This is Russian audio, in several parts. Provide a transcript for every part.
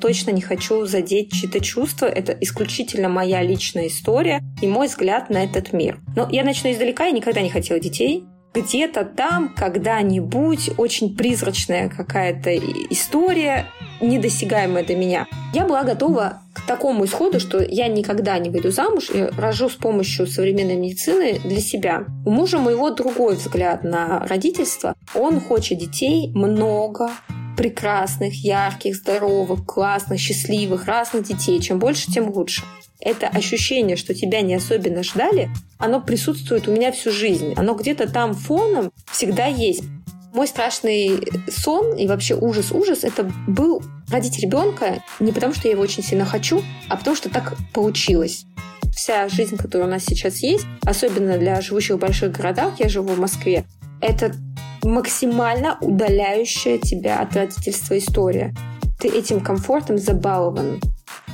точно не хочу задеть чьи-то чувства. Это исключительно моя личная история и мой взгляд на этот мир. Но я начну издалека. Я никогда не хотела детей где-то там, когда-нибудь, очень призрачная какая-то история, недосягаемая до меня. Я была готова к такому исходу, что я никогда не выйду замуж и рожу с помощью современной медицины для себя. У мужа моего другой взгляд на родительство. Он хочет детей много, прекрасных, ярких, здоровых, классных, счастливых, разных детей. Чем больше, тем лучше это ощущение, что тебя не особенно ждали, оно присутствует у меня всю жизнь. Оно где-то там фоном всегда есть. Мой страшный сон и вообще ужас-ужас это был родить ребенка не потому, что я его очень сильно хочу, а потому что так получилось. Вся жизнь, которая у нас сейчас есть, особенно для живущих в больших городах, я живу в Москве, это максимально удаляющая тебя от родительства история. Ты этим комфортом забалован.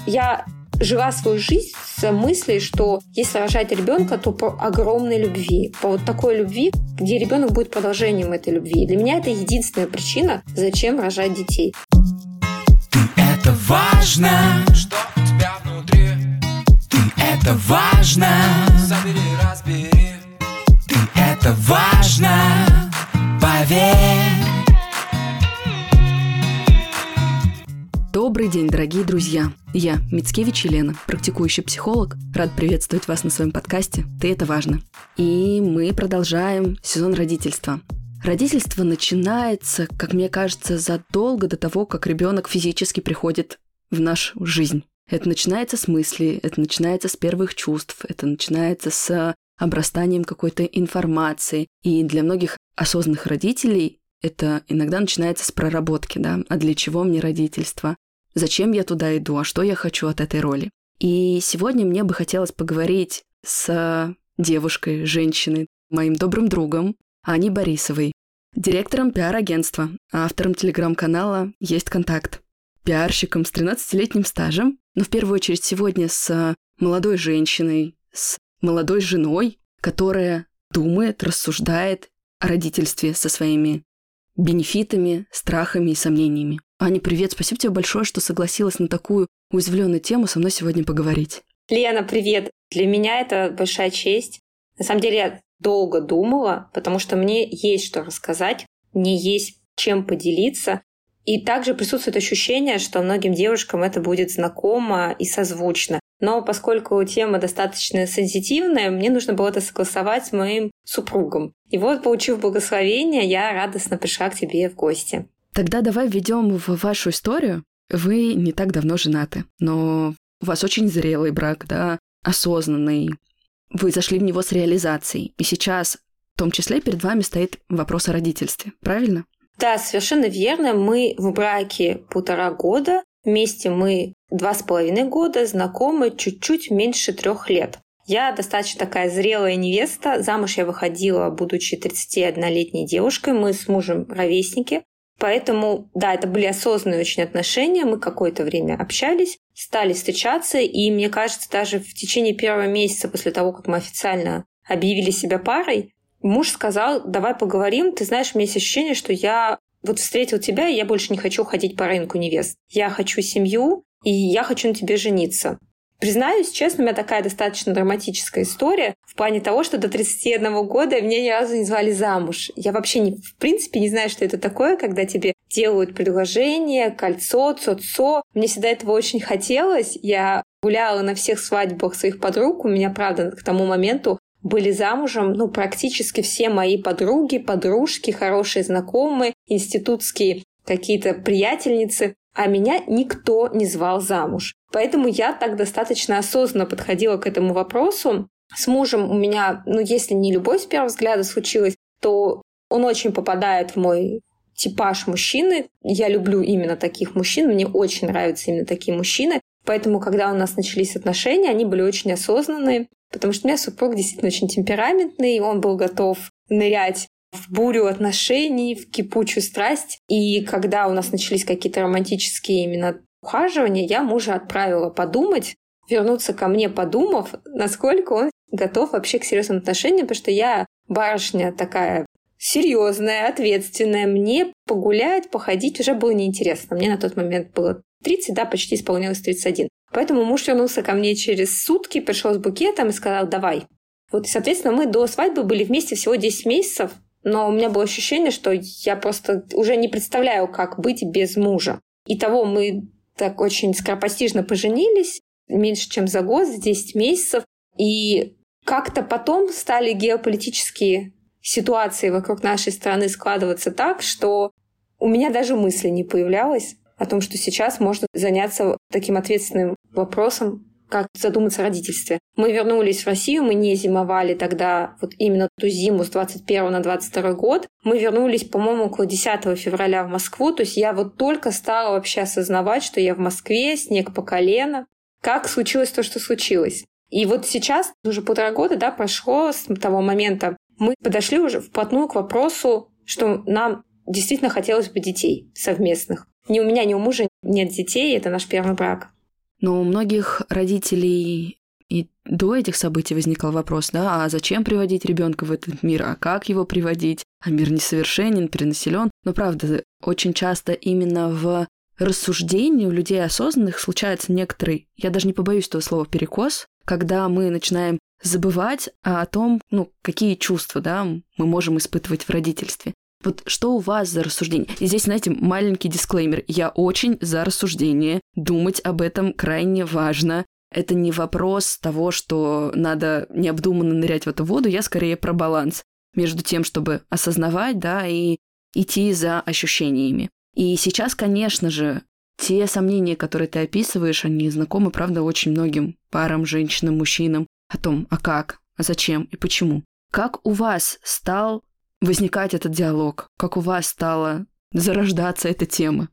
Я жила свою жизнь с мыслью, что если рожать ребенка, то по огромной любви, по вот такой любви, где ребенок будет продолжением этой любви. Для меня это единственная причина, зачем рожать детей. Ты это важно, что у тебя внутри. Ты это важно, это важно, поверь. Добрый день, дорогие друзья! Я, Мицкевич Елена, практикующий психолог. Рад приветствовать вас на своем подкасте «Ты это важно». И мы продолжаем сезон родительства. Родительство начинается, как мне кажется, задолго до того, как ребенок физически приходит в нашу жизнь. Это начинается с мысли, это начинается с первых чувств, это начинается с обрастанием какой-то информации. И для многих осознанных родителей это иногда начинается с проработки, да, а для чего мне родительство, зачем я туда иду, а что я хочу от этой роли. И сегодня мне бы хотелось поговорить с девушкой, женщиной, моим добрым другом Аней Борисовой, директором пиар-агентства, автором телеграм-канала «Есть контакт», пиарщиком с 13-летним стажем, но в первую очередь сегодня с молодой женщиной, с молодой женой, которая думает, рассуждает о родительстве со своими бенефитами, страхами и сомнениями. Аня, привет, спасибо тебе большое, что согласилась на такую уязвленную тему со мной сегодня поговорить. Лена, привет. Для меня это большая честь. На самом деле я долго думала, потому что мне есть что рассказать, мне есть чем поделиться. И также присутствует ощущение, что многим девушкам это будет знакомо и созвучно. Но поскольку тема достаточно сенситивная, мне нужно было это согласовать с моим супругом. И вот, получив благословение, я радостно пришла к тебе в гости. Тогда давай введем в вашу историю. Вы не так давно женаты, но у вас очень зрелый брак, да, осознанный. Вы зашли в него с реализацией. И сейчас, в том числе, перед вами стоит вопрос о родительстве, правильно? Да, совершенно верно. Мы в браке полтора года. Вместе мы два с половиной года, знакомы чуть-чуть меньше трех лет. Я достаточно такая зрелая невеста. Замуж я выходила, будучи 31-летней девушкой. Мы с мужем ровесники. Поэтому, да, это были осознанные очень отношения. Мы какое-то время общались, стали встречаться. И мне кажется, даже в течение первого месяца после того, как мы официально объявили себя парой, муж сказал, давай поговорим. Ты знаешь, у меня есть ощущение, что я вот встретил тебя, и я больше не хочу ходить по рынку невест. Я хочу семью, и я хочу на тебе жениться. Признаюсь, честно, у меня такая достаточно драматическая история в плане того, что до 31 года меня ни разу не звали замуж. Я вообще, не, в принципе, не знаю, что это такое, когда тебе делают предложение, кольцо, цоцо. Мне всегда этого очень хотелось. Я гуляла на всех свадьбах своих подруг. У меня, правда, к тому моменту были замужем, ну, практически все мои подруги, подружки, хорошие знакомые, институтские какие-то приятельницы, а меня никто не звал замуж. Поэтому я так достаточно осознанно подходила к этому вопросу. С мужем у меня, ну, если не любовь с первого взгляда случилась, то он очень попадает в мой типаж мужчины. Я люблю именно таких мужчин, мне очень нравятся именно такие мужчины. Поэтому, когда у нас начались отношения, они были очень осознанные. Потому что у меня супруг действительно очень темпераментный, он был готов нырять в бурю отношений, в кипучую страсть. И когда у нас начались какие-то романтические именно ухаживания, я мужа отправила подумать, вернуться ко мне, подумав, насколько он готов вообще к серьезным отношениям, потому что я барышня такая серьезная, ответственная. Мне погулять, походить уже было неинтересно. Мне на тот момент было 30, да, почти исполнилось 31. Поэтому муж вернулся ко мне через сутки, пришел с букетом и сказал, давай. Вот, соответственно, мы до свадьбы были вместе всего 10 месяцев, но у меня было ощущение, что я просто уже не представляю, как быть без мужа. И того мы так очень скоропостижно поженились, меньше, чем за год, за 10 месяцев. И как-то потом стали геополитические ситуации вокруг нашей страны складываться так, что у меня даже мысли не появлялось о том, что сейчас можно заняться таким ответственным вопросом, как задуматься о родительстве. Мы вернулись в Россию, мы не зимовали тогда вот именно ту зиму с 21 на 22 год. Мы вернулись, по-моему, около 10 февраля в Москву. То есть я вот только стала вообще осознавать, что я в Москве, снег по колено. Как случилось то, что случилось. И вот сейчас, уже полтора года, да, прошло с того момента, мы подошли уже вплотную к вопросу, что нам действительно хотелось бы детей совместных. Ни у меня, ни у мужа нет детей, это наш первый брак. Но у многих родителей и до этих событий возникал вопрос, да, а зачем приводить ребенка в этот мир, а как его приводить, а мир несовершенен, перенаселен. Но правда, очень часто именно в рассуждении у людей осознанных случается некоторый, я даже не побоюсь этого слова, перекос, когда мы начинаем забывать о том, ну, какие чувства, да, мы можем испытывать в родительстве. Вот что у вас за рассуждение? И здесь, знаете, маленький дисклеймер. Я очень за рассуждение. Думать об этом крайне важно. Это не вопрос того, что надо необдуманно нырять в эту воду. Я скорее про баланс между тем, чтобы осознавать, да, и идти за ощущениями. И сейчас, конечно же, те сомнения, которые ты описываешь, они знакомы, правда, очень многим парам, женщинам, мужчинам о том, а как, а зачем и почему. Как у вас стал возникать этот диалог? Как у вас стала зарождаться эта тема?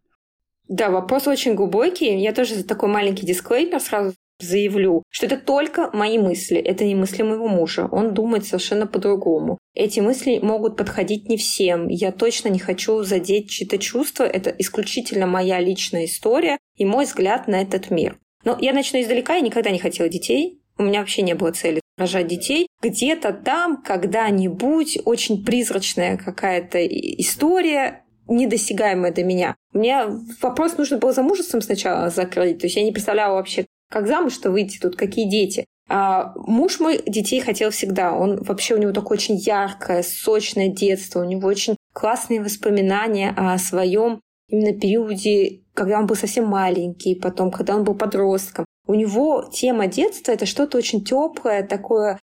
Да, вопрос очень глубокий. Я тоже такой маленький дисклеймер сразу заявлю, что это только мои мысли, это не мысли моего мужа. Он думает совершенно по-другому. Эти мысли могут подходить не всем. Я точно не хочу задеть чьи-то чувства. Это исключительно моя личная история и мой взгляд на этот мир. Но я начну издалека. Я никогда не хотела детей. У меня вообще не было цели рожать детей. Где-то там, когда-нибудь, очень призрачная какая-то история, недосягаемая до меня. Мне вопрос нужно было замужеством сначала закрыть. То есть я не представляла вообще, как замуж-то выйти тут, какие дети. А муж мой детей хотел всегда. Он вообще у него такое очень яркое, сочное детство. У него очень классные воспоминания о своем именно периоде, когда он был совсем маленький, потом, когда он был подростком. У него тема детства — это что-то очень теплое, такое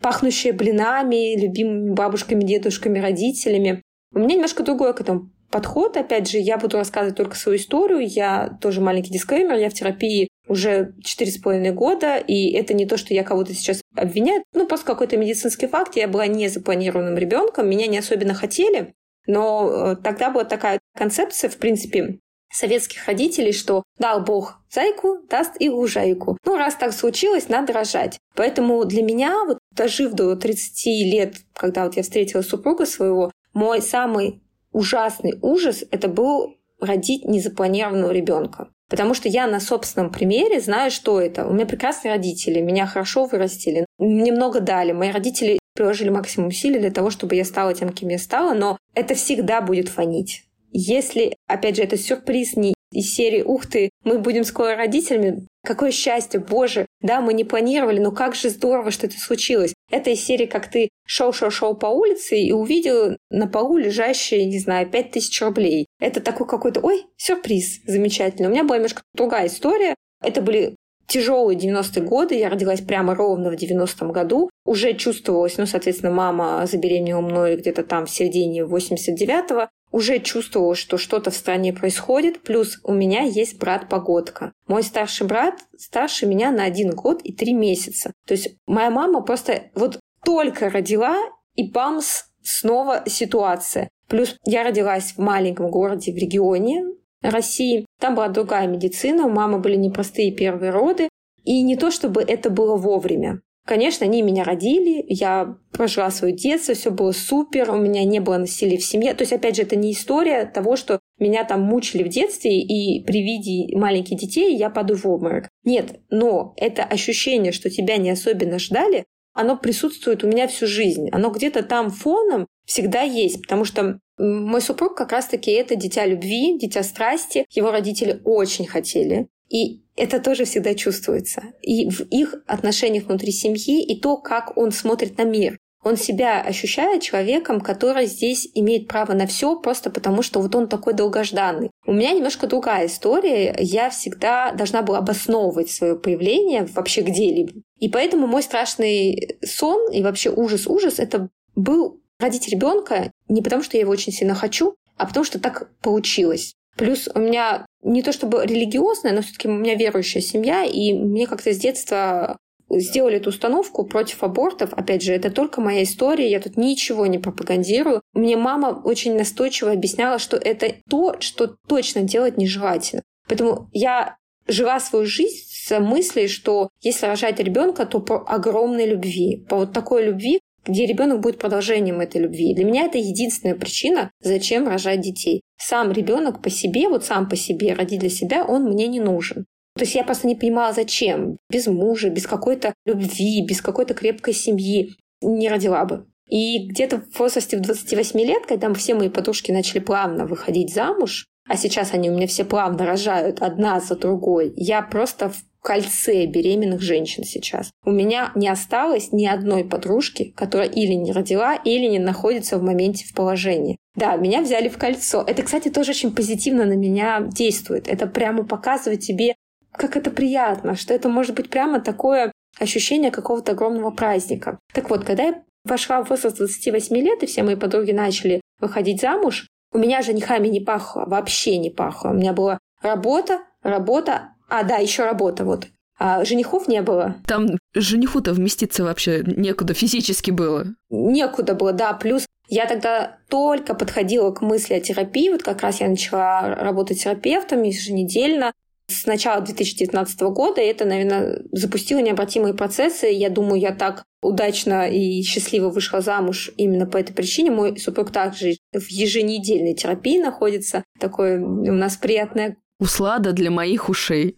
пахнущее блинами, любимыми бабушками, дедушками, родителями. У меня немножко другой к этому подход. Опять же, я буду рассказывать только свою историю. Я тоже маленький дисклеймер. Я в терапии уже четыре с половиной года, и это не то, что я кого-то сейчас обвиняю, ну, просто какой-то медицинский факт. Я была не запланированным ребенком, меня не особенно хотели, но э, тогда была такая концепция, в принципе, советских родителей, что дал Бог зайку, даст и лужайку. Ну, раз так случилось, надо рожать. Поэтому для меня, вот дожив до 30 лет, когда вот я встретила супруга своего, мой самый ужасный ужас — это был родить незапланированного ребенка. Потому что я на собственном примере знаю, что это. У меня прекрасные родители, меня хорошо вырастили, мне много дали. Мои родители приложили максимум усилий для того, чтобы я стала тем, кем я стала, но это всегда будет фонить. Если, опять же, это сюрприз не из серии «Ух ты, мы будем скоро родителями», какое счастье, боже, да, мы не планировали, но как же здорово, что это случилось. Это из серии, как ты шел-шел-шел по улице и увидел на полу лежащие, не знаю, пять тысяч рублей. Это такой какой-то, ой, сюрприз, замечательно. У меня была немножко другая история. Это были тяжелые 90-е годы. Я родилась прямо ровно в 90-м году. Уже чувствовалось, ну, соответственно, мама забеременела мной где-то там в середине 89-го уже чувствовала, что что-то в стране происходит, плюс у меня есть брат-погодка. Мой старший брат старше меня на один год и три месяца. То есть моя мама просто вот только родила, и бамс, снова ситуация. Плюс я родилась в маленьком городе в регионе России. Там была другая медицина, у мамы были непростые первые роды. И не то, чтобы это было вовремя. Конечно, они меня родили, я прожила свое детство, все было супер, у меня не было насилия в семье. То есть, опять же, это не история того, что меня там мучили в детстве, и при виде маленьких детей я падаю в обморок. Нет, но это ощущение, что тебя не особенно ждали, оно присутствует у меня всю жизнь. Оно где-то там фоном всегда есть, потому что Мой супруг как раз-таки это дитя любви, дитя страсти. Его родители очень хотели. И это тоже всегда чувствуется. И в их отношениях внутри семьи, и то, как он смотрит на мир. Он себя ощущает человеком, который здесь имеет право на все просто потому, что вот он такой долгожданный. У меня немножко другая история. Я всегда должна была обосновывать свое появление вообще где-либо. И поэтому мой страшный сон и вообще ужас-ужас это был родить ребенка не потому, что я его очень сильно хочу, а потому что так получилось. Плюс у меня не то чтобы религиозная, но все-таки у меня верующая семья, и мне как-то с детства сделали эту установку против абортов. Опять же, это только моя история, я тут ничего не пропагандирую. Мне мама очень настойчиво объясняла, что это то, что точно делать нежелательно. Поэтому я жила свою жизнь с мыслью, что если рожать ребенка, то по огромной любви, по вот такой любви, где ребенок будет продолжением этой любви. Для меня это единственная причина, зачем рожать детей. Сам ребенок по себе, вот сам по себе, родить для себя, он мне не нужен. То есть я просто не понимала, зачем. Без мужа, без какой-то любви, без какой-то крепкой семьи не родила бы. И где-то в возрасте в 28 лет, когда все мои подружки начали плавно выходить замуж, а сейчас они у меня все плавно рожают одна за другой, я просто кольце беременных женщин сейчас. У меня не осталось ни одной подружки, которая или не родила, или не находится в моменте в положении. Да, меня взяли в кольцо. Это, кстати, тоже очень позитивно на меня действует. Это прямо показывает тебе как это приятно, что это может быть прямо такое ощущение какого-то огромного праздника. Так вот, когда я вошла в возраст 28 лет, и все мои подруги начали выходить замуж, у меня женихами не пахло, вообще не пахло. У меня была работа, работа, а да, еще работа, вот. А женихов не было. Там жениху-то вместиться вообще некуда физически было. Некуда было, да. Плюс я тогда только подходила к мысли о терапии. Вот как раз я начала работать терапевтом еженедельно с начала 2019 года. И это, наверное, запустило необратимые процессы. Я думаю, я так удачно и счастливо вышла замуж именно по этой причине. Мой супруг также в еженедельной терапии находится. Такое у нас приятное... Услада для моих ушей.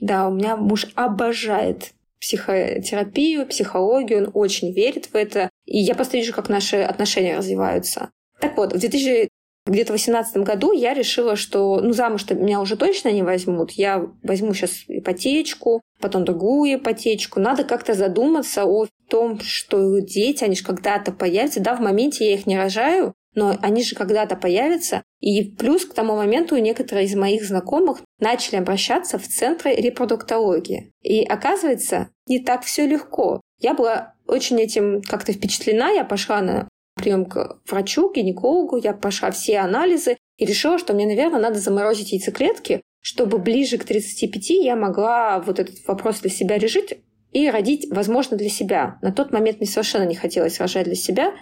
Да, у меня муж обожает психотерапию, психологию, он очень верит в это. И я просто вижу, как наши отношения развиваются. Так вот, в 2000 где-то в 2018 году я решила, что ну, замуж-то меня уже точно не возьмут. Я возьму сейчас ипотечку, потом другую ипотечку. Надо как-то задуматься о том, что дети, они же когда-то появятся. Да, в моменте я их не рожаю, но они же когда-то появятся. И плюс к тому моменту некоторые из моих знакомых начали обращаться в центры репродуктологии. И оказывается, не так все легко. Я была очень этим как-то впечатлена. Я пошла на прием к врачу, гинекологу, я пошла все анализы и решила, что мне, наверное, надо заморозить яйцеклетки, чтобы ближе к 35 я могла вот этот вопрос для себя решить и родить, возможно, для себя. На тот момент мне совершенно не хотелось рожать для себя,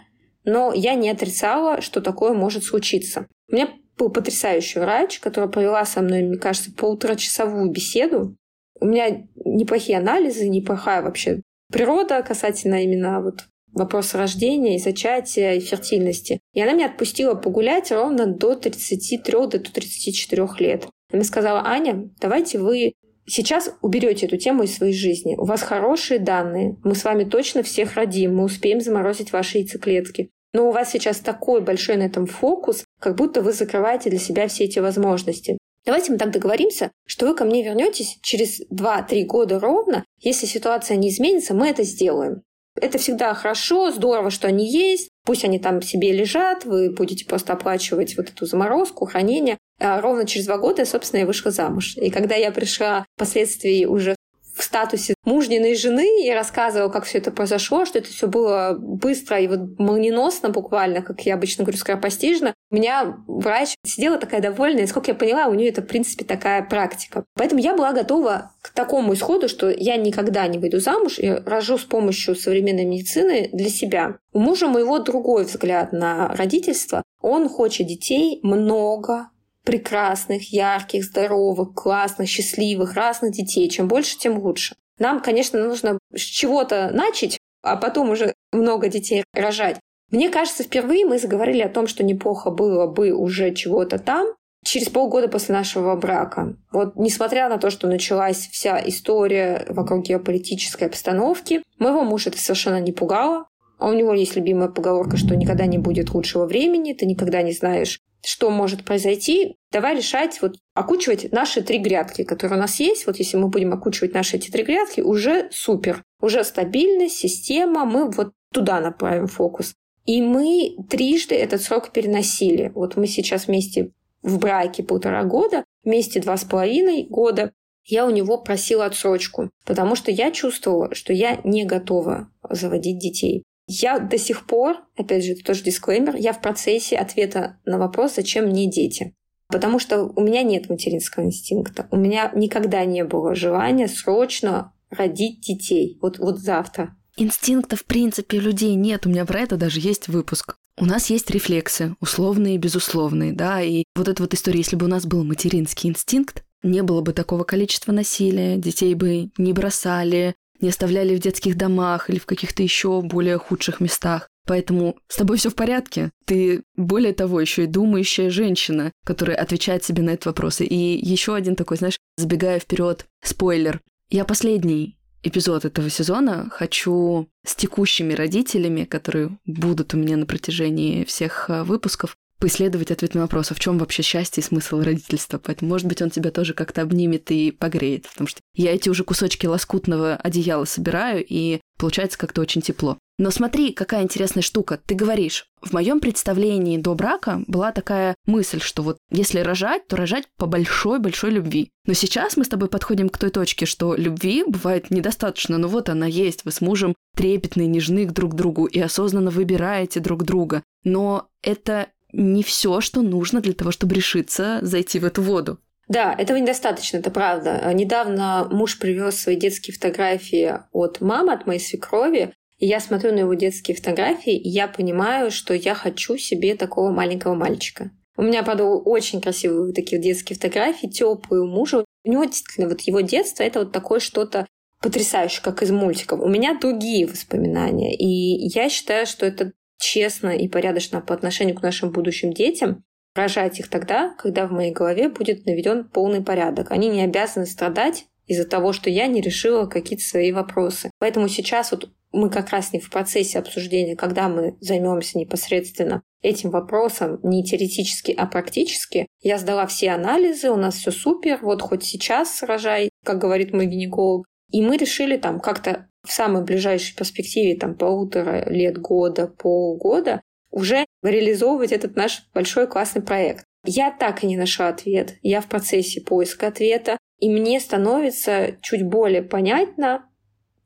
но я не отрицала, что такое может случиться. У меня был потрясающий врач, который провела со мной, мне кажется, полуторачасовую беседу. У меня неплохие анализы, неплохая вообще природа касательно именно вот вопроса рождения и зачатия и фертильности. И она меня отпустила погулять ровно до 33, до 34 лет. Она сказала, Аня, давайте вы сейчас уберете эту тему из своей жизни. У вас хорошие данные. Мы с вами точно всех родим. Мы успеем заморозить ваши яйцеклетки. Но у вас сейчас такой большой на этом фокус, как будто вы закрываете для себя все эти возможности. Давайте мы так договоримся, что вы ко мне вернетесь через 2-3 года ровно. Если ситуация не изменится, мы это сделаем. Это всегда хорошо, здорово, что они есть. Пусть они там себе лежат, вы будете просто оплачивать вот эту заморозку, хранение. А ровно через два года, собственно, я вышла замуж. И когда я пришла впоследствии уже в статусе мужниной жены и рассказывала, как все это произошло, что это все было быстро и вот молниеносно буквально, как я обычно говорю, скоропостижно. У меня врач сидела такая довольная, и, сколько я поняла, у нее это, в принципе, такая практика. Поэтому я была готова к такому исходу, что я никогда не выйду замуж и рожу с помощью современной медицины для себя. У мужа моего другой взгляд на родительство. Он хочет детей много, прекрасных, ярких, здоровых, классных, счастливых, разных детей. Чем больше, тем лучше. Нам, конечно, нужно с чего-то начать, а потом уже много детей рожать. Мне кажется, впервые мы заговорили о том, что неплохо было бы уже чего-то там, через полгода после нашего брака. Вот несмотря на то, что началась вся история вокруг геополитической обстановки, моего мужа это совершенно не пугало. а у него есть любимая поговорка, что никогда не будет лучшего времени, ты никогда не знаешь, что может произойти. Давай решать, вот окучивать наши три грядки, которые у нас есть. Вот если мы будем окучивать наши эти три грядки, уже супер. Уже стабильность, система, мы вот туда направим фокус. И мы трижды этот срок переносили. Вот мы сейчас вместе в браке полтора года, вместе два с половиной года. Я у него просила отсрочку, потому что я чувствовала, что я не готова заводить детей. Я до сих пор, опять же, это тоже дисклеймер, я в процессе ответа на вопрос, зачем мне дети. Потому что у меня нет материнского инстинкта. У меня никогда не было желания срочно родить детей. Вот, вот завтра. Инстинкта, в принципе, людей нет. У меня про это даже есть выпуск. У нас есть рефлексы, условные и безусловные, да, и вот эта вот история, если бы у нас был материнский инстинкт, не было бы такого количества насилия, детей бы не бросали, не оставляли в детских домах или в каких-то еще более худших местах. Поэтому с тобой все в порядке. Ты, более того, еще и думающая женщина, которая отвечает себе на этот вопрос. И еще один такой, знаешь, забегая вперед, спойлер. Я последний эпизод этого сезона хочу с текущими родителями, которые будут у меня на протяжении всех э, выпусков, поисследовать ответ на вопрос, а в чем вообще счастье и смысл родительства. Поэтому, может быть, он тебя тоже как-то обнимет и погреет, потому что я эти уже кусочки лоскутного одеяла собираю, и получается как-то очень тепло. Но смотри, какая интересная штука. Ты говоришь, в моем представлении до брака была такая мысль, что вот если рожать, то рожать по большой-большой любви. Но сейчас мы с тобой подходим к той точке, что любви бывает недостаточно, но вот она есть, вы с мужем трепетны, нежны друг к другу и осознанно выбираете друг друга. Но это не все, что нужно для того, чтобы решиться зайти в эту воду. Да, этого недостаточно, это правда. Недавно муж привез свои детские фотографии от мамы, от моей свекрови, и я смотрю на его детские фотографии, и я понимаю, что я хочу себе такого маленького мальчика. У меня, правда, очень красивые такие детские фотографии, теплые у мужа. У него действительно вот его детство это вот такое что-то потрясающее, как из мультиков. У меня другие воспоминания. И я считаю, что это честно и порядочно по отношению к нашим будущим детям, рожать их тогда, когда в моей голове будет наведен полный порядок. Они не обязаны страдать из-за того, что я не решила какие-то свои вопросы. Поэтому сейчас вот мы как раз не в процессе обсуждения, когда мы займемся непосредственно этим вопросом, не теоретически, а практически. Я сдала все анализы, у нас все супер, вот хоть сейчас рожай, как говорит мой гинеколог. И мы решили там как-то в самой ближайшей перспективе, там полутора лет, года, полгода, уже реализовывать этот наш большой классный проект. Я так и не нашла ответ. Я в процессе поиска ответа. И мне становится чуть более понятно,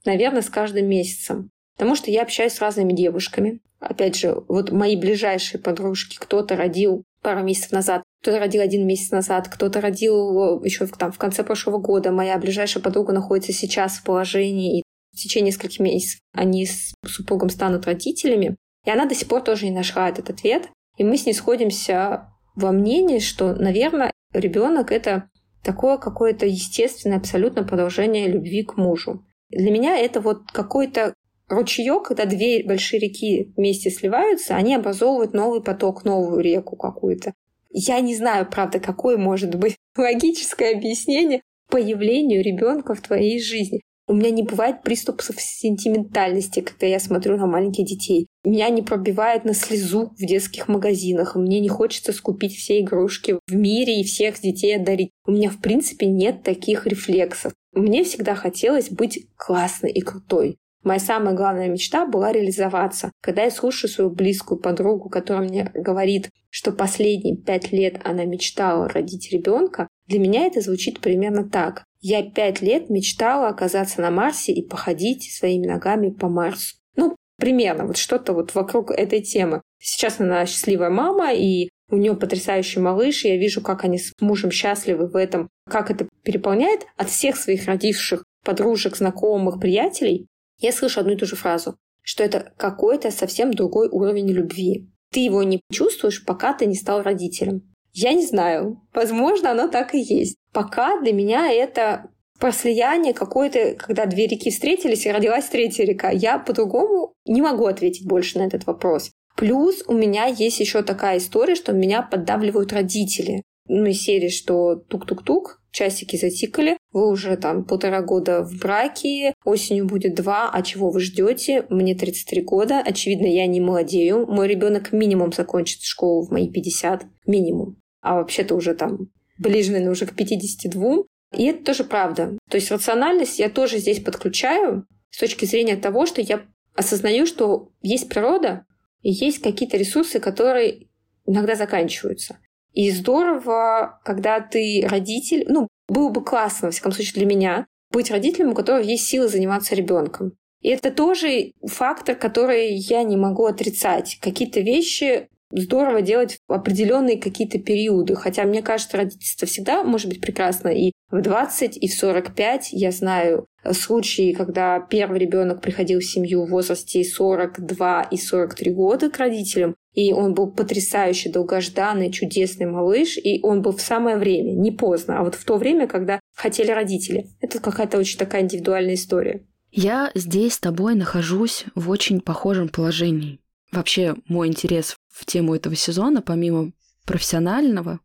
наверное, с каждым месяцем. Потому что я общаюсь с разными девушками. Опять же, вот мои ближайшие подружки, кто-то родил пару месяцев назад, кто-то родил один месяц назад, кто-то родил еще там, в конце прошлого года. Моя ближайшая подруга находится сейчас в положении, и в течение нескольких месяцев они с супругом станут родителями. И она до сих пор тоже не нашла этот ответ. И мы с ней сходимся во мнении, что, наверное, ребенок это такое какое-то естественное абсолютно продолжение любви к мужу. Для меня это вот какой-то ручеек, когда две большие реки вместе сливаются, они образовывают новый поток, новую реку какую-то. Я не знаю, правда, какое может быть логическое объяснение появлению ребенка в твоей жизни. У меня не бывает приступов сентиментальности, когда я смотрю на маленьких детей. Меня не пробивает на слезу в детских магазинах. Мне не хочется скупить все игрушки в мире и всех детей одарить. У меня, в принципе, нет таких рефлексов. Мне всегда хотелось быть классной и крутой. Моя самая главная мечта была реализоваться. Когда я слушаю свою близкую подругу, которая мне говорит, что последние пять лет она мечтала родить ребенка, для меня это звучит примерно так. Я пять лет мечтала оказаться на Марсе и походить своими ногами по Марсу. Ну, примерно, вот что-то вот вокруг этой темы. Сейчас она счастливая мама, и у нее потрясающий малыш, и я вижу, как они с мужем счастливы в этом, как это переполняет от всех своих родивших подружек, знакомых, приятелей. Я слышу одну и ту же фразу, что это какой-то совсем другой уровень любви. Ты его не чувствуешь, пока ты не стал родителем. Я не знаю. Возможно, оно так и есть. Пока для меня это про слияние какое-то, когда две реки встретились и родилась третья река. Я по-другому не могу ответить больше на этот вопрос. Плюс у меня есть еще такая история, что меня поддавливают родители. Ну, из серии, что тук-тук-тук, часики затикали, вы уже там полтора года в браке, осенью будет два, а чего вы ждете? Мне 33 года, очевидно, я не молодею, мой ребенок минимум закончит школу в мои 50, минимум, а вообще-то уже там ближе, наверное, уже к 52. И это тоже правда. То есть рациональность я тоже здесь подключаю с точки зрения того, что я осознаю, что есть природа и есть какие-то ресурсы, которые иногда заканчиваются. И здорово, когда ты родитель, ну, было бы классно, во всяком случае, для меня, быть родителем, у которого есть силы заниматься ребенком. И это тоже фактор, который я не могу отрицать. Какие-то вещи здорово делать в определенные какие-то периоды. Хотя мне кажется, родительство всегда может быть прекрасно и в 20, и в 45. Я знаю случаи, когда первый ребенок приходил в семью в возрасте 42 и 43 года к родителям, и он был потрясающий, долгожданный, чудесный малыш, и он был в самое время, не поздно, а вот в то время, когда хотели родители. Это какая-то очень такая индивидуальная история. Я здесь с тобой нахожусь в очень похожем положении. Вообще, мой интерес в тему этого сезона, помимо профессионального,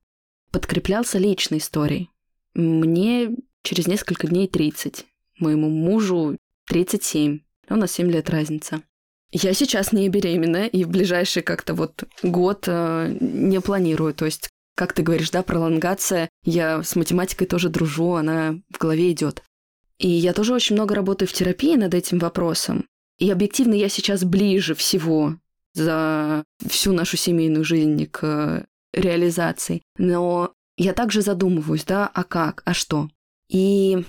подкреплялся личной историей. Мне через несколько дней 30, моему мужу 37, у нас 7 лет разница. Я сейчас не беременна и в ближайший как-то вот год э, не планирую. То есть, как ты говоришь, да, пролонгация, я с математикой тоже дружу, она в голове идет. И я тоже очень много работаю в терапии над этим вопросом. И объективно я сейчас ближе всего за всю нашу семейную жизнь к реализации. Но я также задумываюсь, да, а как, а что? И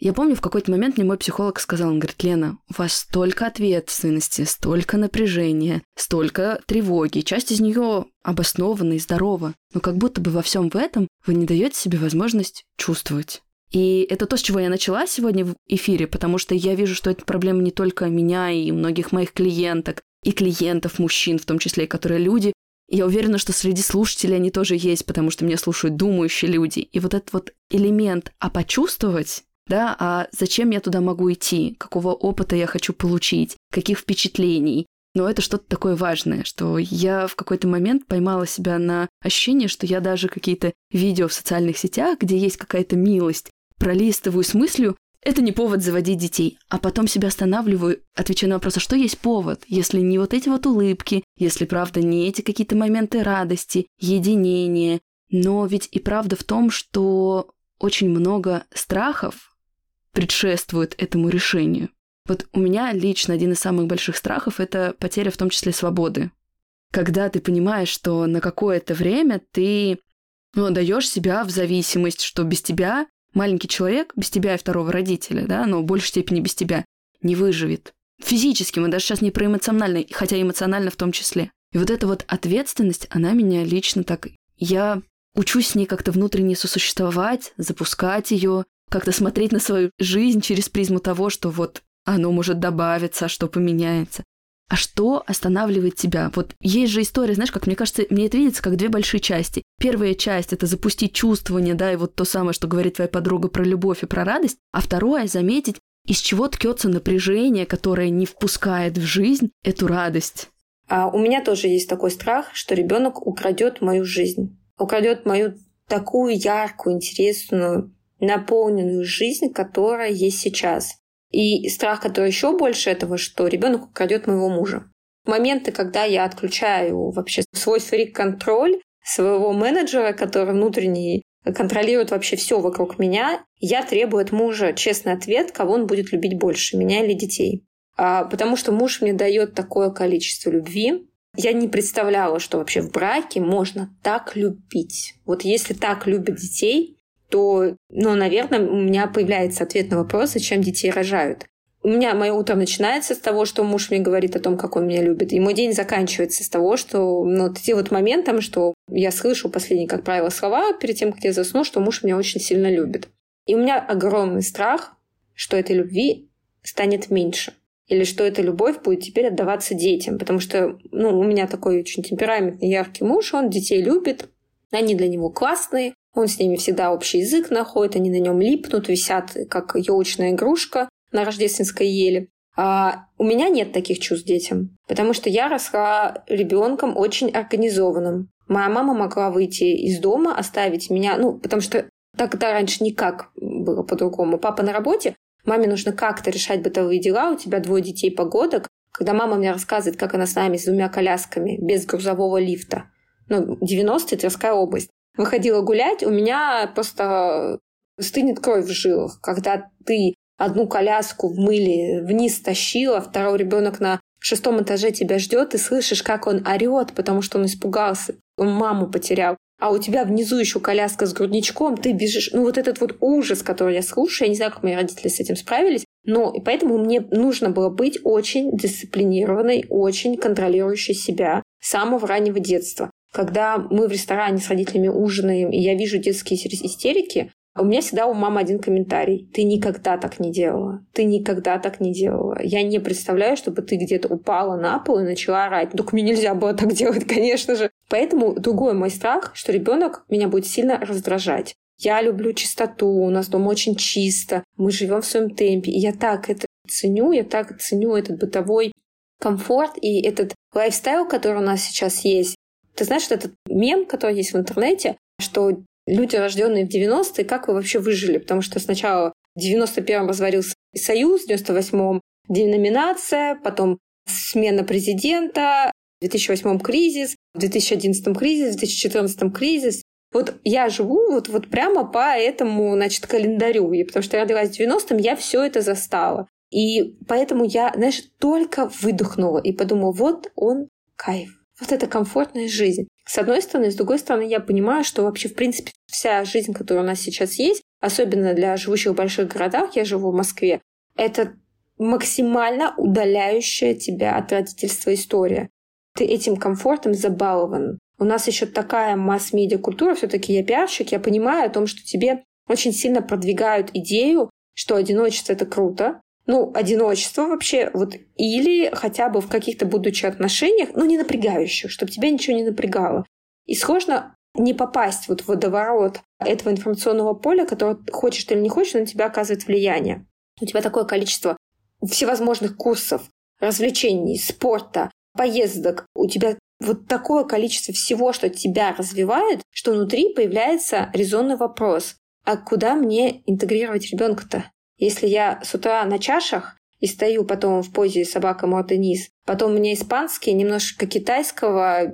я помню, в какой-то момент мне мой психолог сказал, он говорит, Лена, у вас столько ответственности, столько напряжения, столько тревоги, часть из нее обоснована и здорова, но как будто бы во всем в этом вы не даете себе возможность чувствовать. И это то, с чего я начала сегодня в эфире, потому что я вижу, что это проблема не только меня и многих моих клиенток, и клиентов, мужчин в том числе, которые люди. И я уверена, что среди слушателей они тоже есть, потому что меня слушают думающие люди. И вот этот вот элемент «а почувствовать» да, а зачем я туда могу идти, какого опыта я хочу получить, каких впечатлений. Но это что-то такое важное, что я в какой-то момент поймала себя на ощущение, что я даже какие-то видео в социальных сетях, где есть какая-то милость, пролистываю с мыслью, это не повод заводить детей. А потом себя останавливаю, отвечая на вопрос, а что есть повод, если не вот эти вот улыбки, если, правда, не эти какие-то моменты радости, единения. Но ведь и правда в том, что очень много страхов, предшествует этому решению. Вот у меня лично один из самых больших страхов – это потеря в том числе свободы. Когда ты понимаешь, что на какое-то время ты ну, даешь себя в зависимость, что без тебя маленький человек, без тебя и второго родителя, да, но в большей степени без тебя, не выживет. Физически, мы даже сейчас не про эмоционально, хотя эмоционально в том числе. И вот эта вот ответственность, она меня лично так... Я учусь с ней как-то внутренне сосуществовать, запускать ее, как-то смотреть на свою жизнь через призму того, что вот оно может добавиться, что поменяется. А что останавливает тебя? Вот есть же история, знаешь, как мне кажется, мне это видится как две большие части. Первая часть — это запустить чувствование, да, и вот то самое, что говорит твоя подруга про любовь и про радость. А второе — заметить, из чего ткется напряжение, которое не впускает в жизнь эту радость. А у меня тоже есть такой страх, что ребенок украдет мою жизнь, украдет мою такую яркую, интересную, наполненную жизнь, которая есть сейчас. И страх, который еще больше этого, что ребенок украдет моего мужа. Моменты, когда я отключаю вообще свой фрик-контроль, своего менеджера, который внутренний контролирует вообще все вокруг меня, я требую от мужа честный ответ, кого он будет любить больше, меня или детей. А, потому что муж мне дает такое количество любви. Я не представляла, что вообще в браке можно так любить. Вот если так любят детей, то, ну, наверное, у меня появляется ответ на вопрос, зачем детей рожают. У меня мое утро начинается с того, что муж мне говорит о том, как он меня любит. И мой день заканчивается с того, что ну, вот эти вот моментом, что я слышу последние, как правило, слова перед тем, как я засну, что муж меня очень сильно любит. И у меня огромный страх, что этой любви станет меньше. Или что эта любовь будет теперь отдаваться детям. Потому что ну, у меня такой очень темпераментный, яркий муж, он детей любит, они для него классные, он с ними всегда общий язык находит, они на нем липнут, висят как елочная игрушка на рождественской еле. А у меня нет таких чувств детям, потому что я росла ребенком очень организованным. Моя мама могла выйти из дома, оставить меня, ну, потому что Тогда раньше никак было по-другому. Папа на работе, маме нужно как-то решать бытовые дела, у тебя двое детей погодок. Когда мама мне рассказывает, как она с нами, с двумя колясками, без грузового лифта, ну, 90-е, Тверская область, выходила гулять, у меня просто стынет кровь в жилах, когда ты одну коляску в мыле вниз тащила, второй ребенок на шестом этаже тебя ждет, и слышишь, как он орет, потому что он испугался, он маму потерял. А у тебя внизу еще коляска с грудничком, ты бежишь. Ну, вот этот вот ужас, который я слушаю, я не знаю, как мои родители с этим справились, но и поэтому мне нужно было быть очень дисциплинированной, очень контролирующей себя с самого раннего детства. Когда мы в ресторане с родителями ужинаем, и я вижу детские истерики, у меня всегда у мамы один комментарий. Ты никогда так не делала. Ты никогда так не делала. Я не представляю, чтобы ты где-то упала на пол и начала орать. Только мне нельзя было так делать, конечно же. Поэтому другой мой страх, что ребенок меня будет сильно раздражать. Я люблю чистоту, у нас дома очень чисто, мы живем в своем темпе. И я так это ценю, я так ценю этот бытовой комфорт и этот лайфстайл, который у нас сейчас есть. Ты знаешь, что этот мем, который есть в интернете, что люди, рожденные в 90-е, как вы вообще выжили? Потому что сначала в 91-м разварился Союз, в 98-м деноминация, потом смена президента, в 2008-м кризис, в 2011-м кризис, в 2014-м кризис. Вот я живу вот, вот прямо по этому, значит, календарю. И потому что я родилась в 90-м, я все это застала. И поэтому я, знаешь, только выдохнула и подумала, вот он кайф. Вот это комфортная жизнь. С одной стороны, с другой стороны, я понимаю, что вообще, в принципе, вся жизнь, которая у нас сейчас есть, особенно для живущих в больших городах, я живу в Москве, это максимально удаляющая тебя от родительства история. Ты этим комфортом забалован. У нас еще такая масс-медиа культура, все-таки я пиарщик, я понимаю о том, что тебе очень сильно продвигают идею, что одиночество это круто, ну, одиночество вообще, вот, или хотя бы в каких-то будучи отношениях, ну, не напрягающих, чтобы тебя ничего не напрягало. И сложно не попасть вот в водоворот этого информационного поля, которое хочешь ты или не хочешь, на тебя оказывает влияние. У тебя такое количество всевозможных курсов, развлечений, спорта, поездок. У тебя вот такое количество всего, что тебя развивает, что внутри появляется резонный вопрос. А куда мне интегрировать ребенка-то? Если я с утра на чашах и стою потом в позе собака морда низ, потом у меня испанский, немножко китайского,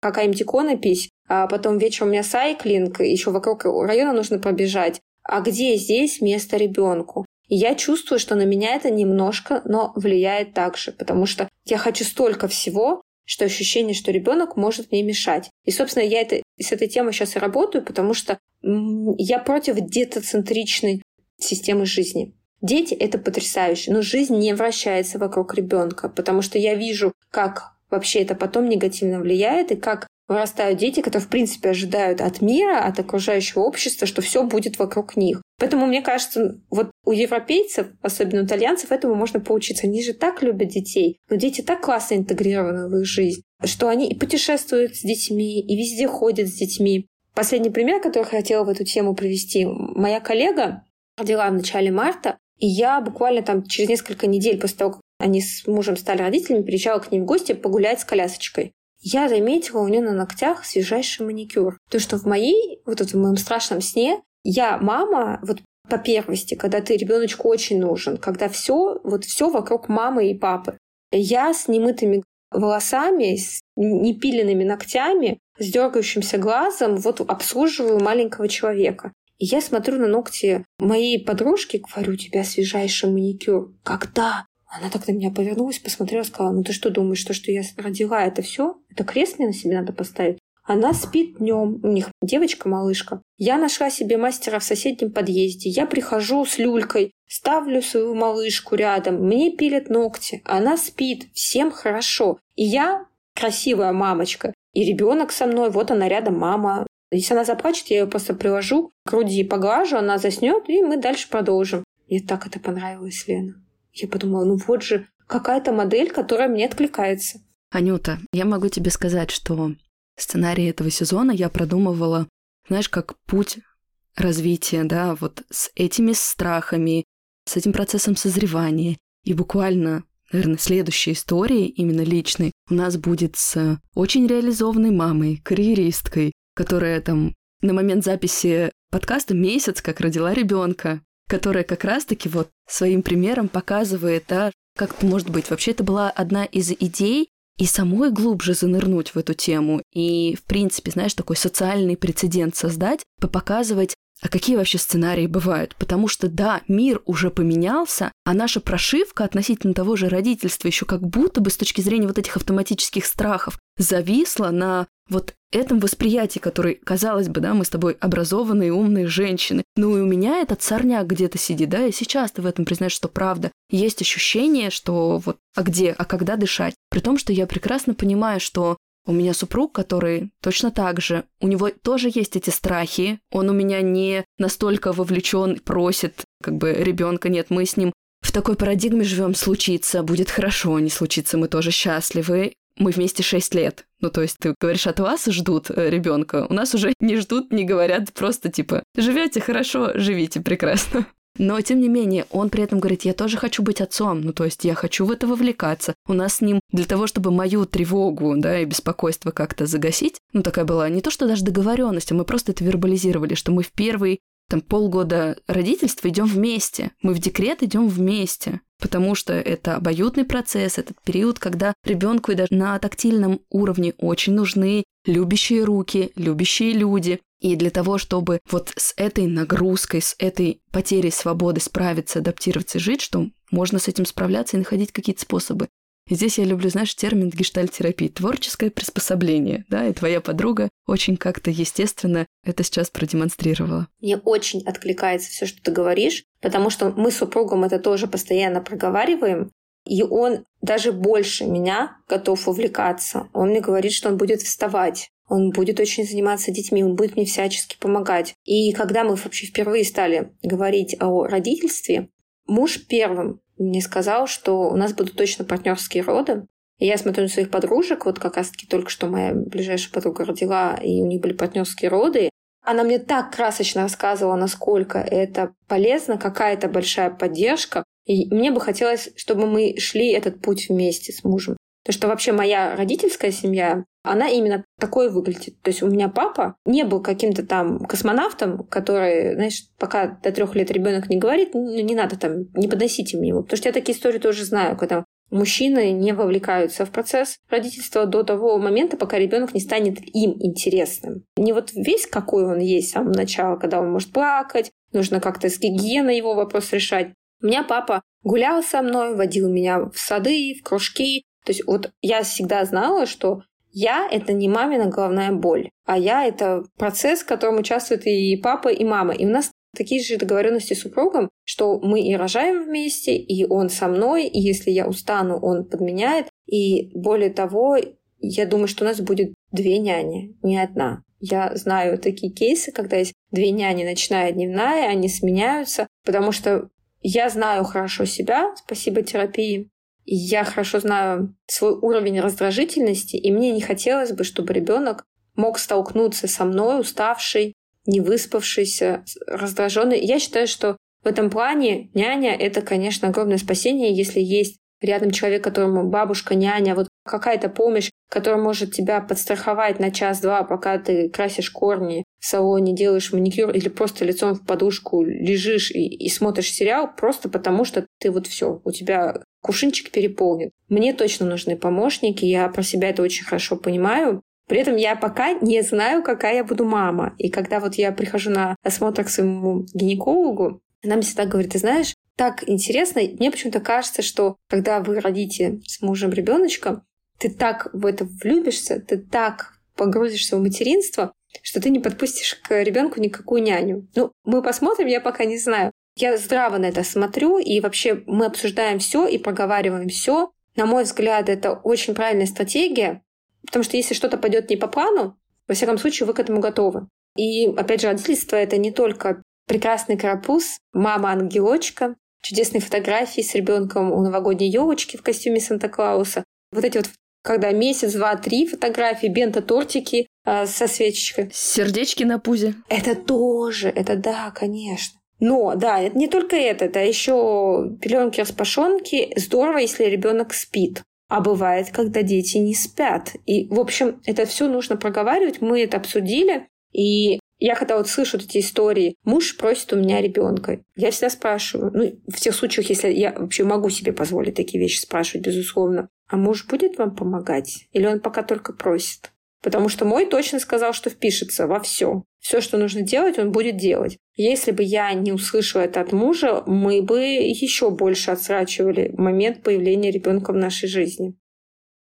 какая-нибудь иконопись, а потом вечером у меня сайклинг, еще вокруг района нужно пробежать. А где здесь место ребенку? И я чувствую, что на меня это немножко, но влияет также, потому что я хочу столько всего, что ощущение, что ребенок может мне мешать. И, собственно, я это, с этой темой сейчас и работаю, потому что я против детоцентричной системы жизни. Дети — это потрясающе, но жизнь не вращается вокруг ребенка, потому что я вижу, как вообще это потом негативно влияет, и как вырастают дети, которые, в принципе, ожидают от мира, от окружающего общества, что все будет вокруг них. Поэтому, мне кажется, вот у европейцев, особенно у итальянцев, этому можно поучиться. Они же так любят детей, но дети так классно интегрированы в их жизнь, что они и путешествуют с детьми, и везде ходят с детьми. Последний пример, который я хотела в эту тему привести. Моя коллега, родила в начале марта, и я буквально там через несколько недель после того, как они с мужем стали родителями, приезжала к ним в гости погулять с колясочкой. Я заметила у нее на ногтях свежайший маникюр. То, что в моей, вот в моем страшном сне, я мама, вот по первости, когда ты ребеночку очень нужен, когда все, вот все вокруг мамы и папы. Я с немытыми волосами, с непиленными ногтями, с дергающимся глазом вот обслуживаю маленького человека. И я смотрю на ногти моей подружки, говорю, у тебя свежайший маникюр. Когда? Она так на меня повернулась, посмотрела, сказала, ну ты что думаешь, то, что я родила, это все? Это крест мне на себе надо поставить? Она спит днем, у них девочка-малышка. Я нашла себе мастера в соседнем подъезде. Я прихожу с люлькой, ставлю свою малышку рядом, мне пилят ногти. Она спит, всем хорошо. И я красивая мамочка. И ребенок со мной, вот она рядом, мама. Если она заплачет, я ее просто приложу к груди, поглажу, она заснет, и мы дальше продолжим. Мне так это понравилось, Лена. Я подумала, ну вот же какая-то модель, которая мне откликается. Анюта, я могу тебе сказать, что сценарий этого сезона я продумывала, знаешь, как путь развития, да, вот с этими страхами, с этим процессом созревания. И буквально, наверное, следующей историей, именно личной, у нас будет с очень реализованной мамой, карьеристкой, которая там на момент записи подкаста месяц, как родила ребенка, которая как раз-таки вот своим примером показывает, да, как может быть. Вообще это была одна из идей и самой глубже занырнуть в эту тему, и, в принципе, знаешь, такой социальный прецедент создать, показывать а какие вообще сценарии бывают? Потому что да, мир уже поменялся, а наша прошивка относительно того же родительства еще как будто бы с точки зрения вот этих автоматических страхов зависла на вот этом восприятии, который, казалось бы, да, мы с тобой образованные, умные женщины. Ну и у меня этот сорняк где-то сидит, да, и сейчас ты в этом признаешь, что правда. Есть ощущение, что вот, а где, а когда дышать? При том, что я прекрасно понимаю, что у меня супруг, который точно так же, у него тоже есть эти страхи. Он у меня не настолько вовлечен, просит как бы ребенка. Нет, мы с ним в такой парадигме живем, случится, будет хорошо, не случится, мы тоже счастливы. Мы вместе 6 лет. Ну, то есть ты говоришь, от вас ждут э, ребенка. У нас уже не ждут, не говорят, просто типа, живете хорошо, живите прекрасно. Но, тем не менее, он при этом говорит, я тоже хочу быть отцом, ну, то есть я хочу в это вовлекаться. У нас с ним для того, чтобы мою тревогу, да, и беспокойство как-то загасить, ну, такая была не то, что даже договоренность, а мы просто это вербализировали, что мы в первый там полгода родительства идем вместе, мы в декрет идем вместе, потому что это обоюдный процесс, этот период, когда ребенку и даже на тактильном уровне очень нужны любящие руки, любящие люди, и для того, чтобы вот с этой нагрузкой, с этой потерей свободы справиться, адаптироваться и жить, что можно с этим справляться и находить какие-то способы. Здесь я люблю, знаешь, термин гештальтерапии, творческое приспособление, да, и твоя подруга очень как-то естественно это сейчас продемонстрировала. Мне очень откликается все, что ты говоришь, потому что мы с супругом это тоже постоянно проговариваем, и он даже больше меня готов увлекаться. Он мне говорит, что он будет вставать он будет очень заниматься детьми, он будет мне всячески помогать. И когда мы вообще впервые стали говорить о родительстве, муж первым мне сказал, что у нас будут точно партнерские роды. И я смотрю на своих подружек, вот как раз-таки только что моя ближайшая подруга родила, и у них были партнерские роды. Она мне так красочно рассказывала, насколько это полезно, какая это большая поддержка. И мне бы хотелось, чтобы мы шли этот путь вместе с мужем. То, что вообще моя родительская семья, она именно такой выглядит. То есть у меня папа не был каким-то там космонавтом, который, знаешь, пока до трех лет ребенок не говорит, ну, не надо там, не подносите мне его. Потому что я такие истории тоже знаю, когда мужчины не вовлекаются в процесс родительства до того момента, пока ребенок не станет им интересным. Не вот весь какой он есть с самого начала, когда он может плакать, нужно как-то с гигиеной его вопрос решать. У меня папа гулял со мной, водил меня в сады, в кружки, то есть вот я всегда знала, что я — это не мамина головная боль, а я — это процесс, в котором участвуют и папа, и мама. И у нас такие же договоренности с супругом, что мы и рожаем вместе, и он со мной, и если я устану, он подменяет. И более того, я думаю, что у нас будет две няни, не одна. Я знаю такие кейсы, когда есть две няни, ночная и дневная, они сменяются, потому что я знаю хорошо себя, спасибо терапии, я хорошо знаю свой уровень раздражительности, и мне не хотелось бы, чтобы ребенок мог столкнуться со мной, уставший, не выспавшийся, раздраженный. Я считаю, что в этом плане няня — это, конечно, огромное спасение, если есть рядом человек, которому бабушка, няня, вот какая-то помощь, которая может тебя подстраховать на час-два, пока ты красишь корни в салоне, делаешь маникюр или просто лицом в подушку лежишь и, и смотришь сериал, просто потому что ты вот все, у тебя кувшинчик переполнен. Мне точно нужны помощники, я про себя это очень хорошо понимаю. При этом я пока не знаю, какая я буду мама. И когда вот я прихожу на осмотр к своему гинекологу, она мне всегда говорит, ты знаешь, так интересно, мне почему-то кажется, что когда вы родите с мужем ребеночка, ты так в это влюбишься, ты так погрузишься в материнство, что ты не подпустишь к ребенку никакую няню. Ну, мы посмотрим, я пока не знаю. Я здраво на это смотрю, и вообще мы обсуждаем все и проговариваем все. На мой взгляд, это очень правильная стратегия, потому что если что-то пойдет не по плану, во всяком случае, вы к этому готовы. И, опять же, родительство — это не только прекрасный карапуз, мама-ангелочка, чудесные фотографии с ребенком у новогодней елочки в костюме Санта-Клауса. Вот эти вот когда месяц, два, три фотографии, бента-тортики э, со свечечкой. Сердечки на пузе. Это тоже, это да, конечно. Но, да, это не только это, это еще пеленки распашонки. Здорово, если ребенок спит. А бывает, когда дети не спят. И, в общем, это все нужно проговаривать. Мы это обсудили. И Я когда вот слышу эти истории, муж просит у меня ребенка, я всегда спрашиваю, ну, в тех случаях, если я вообще могу себе позволить такие вещи спрашивать, безусловно, а муж будет вам помогать? Или он пока только просит? Потому что мой точно сказал, что впишется во все. Все, что нужно делать, он будет делать. Если бы я не услышала это от мужа, мы бы еще больше отсрачивали момент появления ребенка в нашей жизни.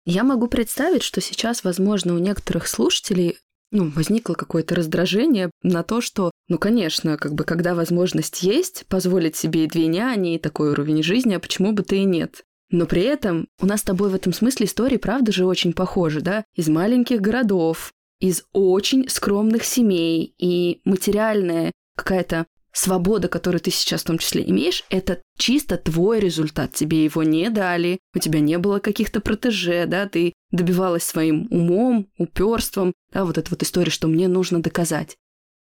Я могу представить, что сейчас, возможно, у некоторых слушателей ну, возникло какое-то раздражение на то, что, ну, конечно, как бы, когда возможность есть, позволить себе и две няни, и такой уровень жизни, а почему бы ты и нет? Но при этом у нас с тобой в этом смысле истории, правда же, очень похожи, да? Из маленьких городов, из очень скромных семей, и материальная какая-то свобода, которую ты сейчас в том числе имеешь, это чисто твой результат. Тебе его не дали, у тебя не было каких-то протеже, да, ты добивалась своим умом, уперством, да, вот эта вот история, что мне нужно доказать.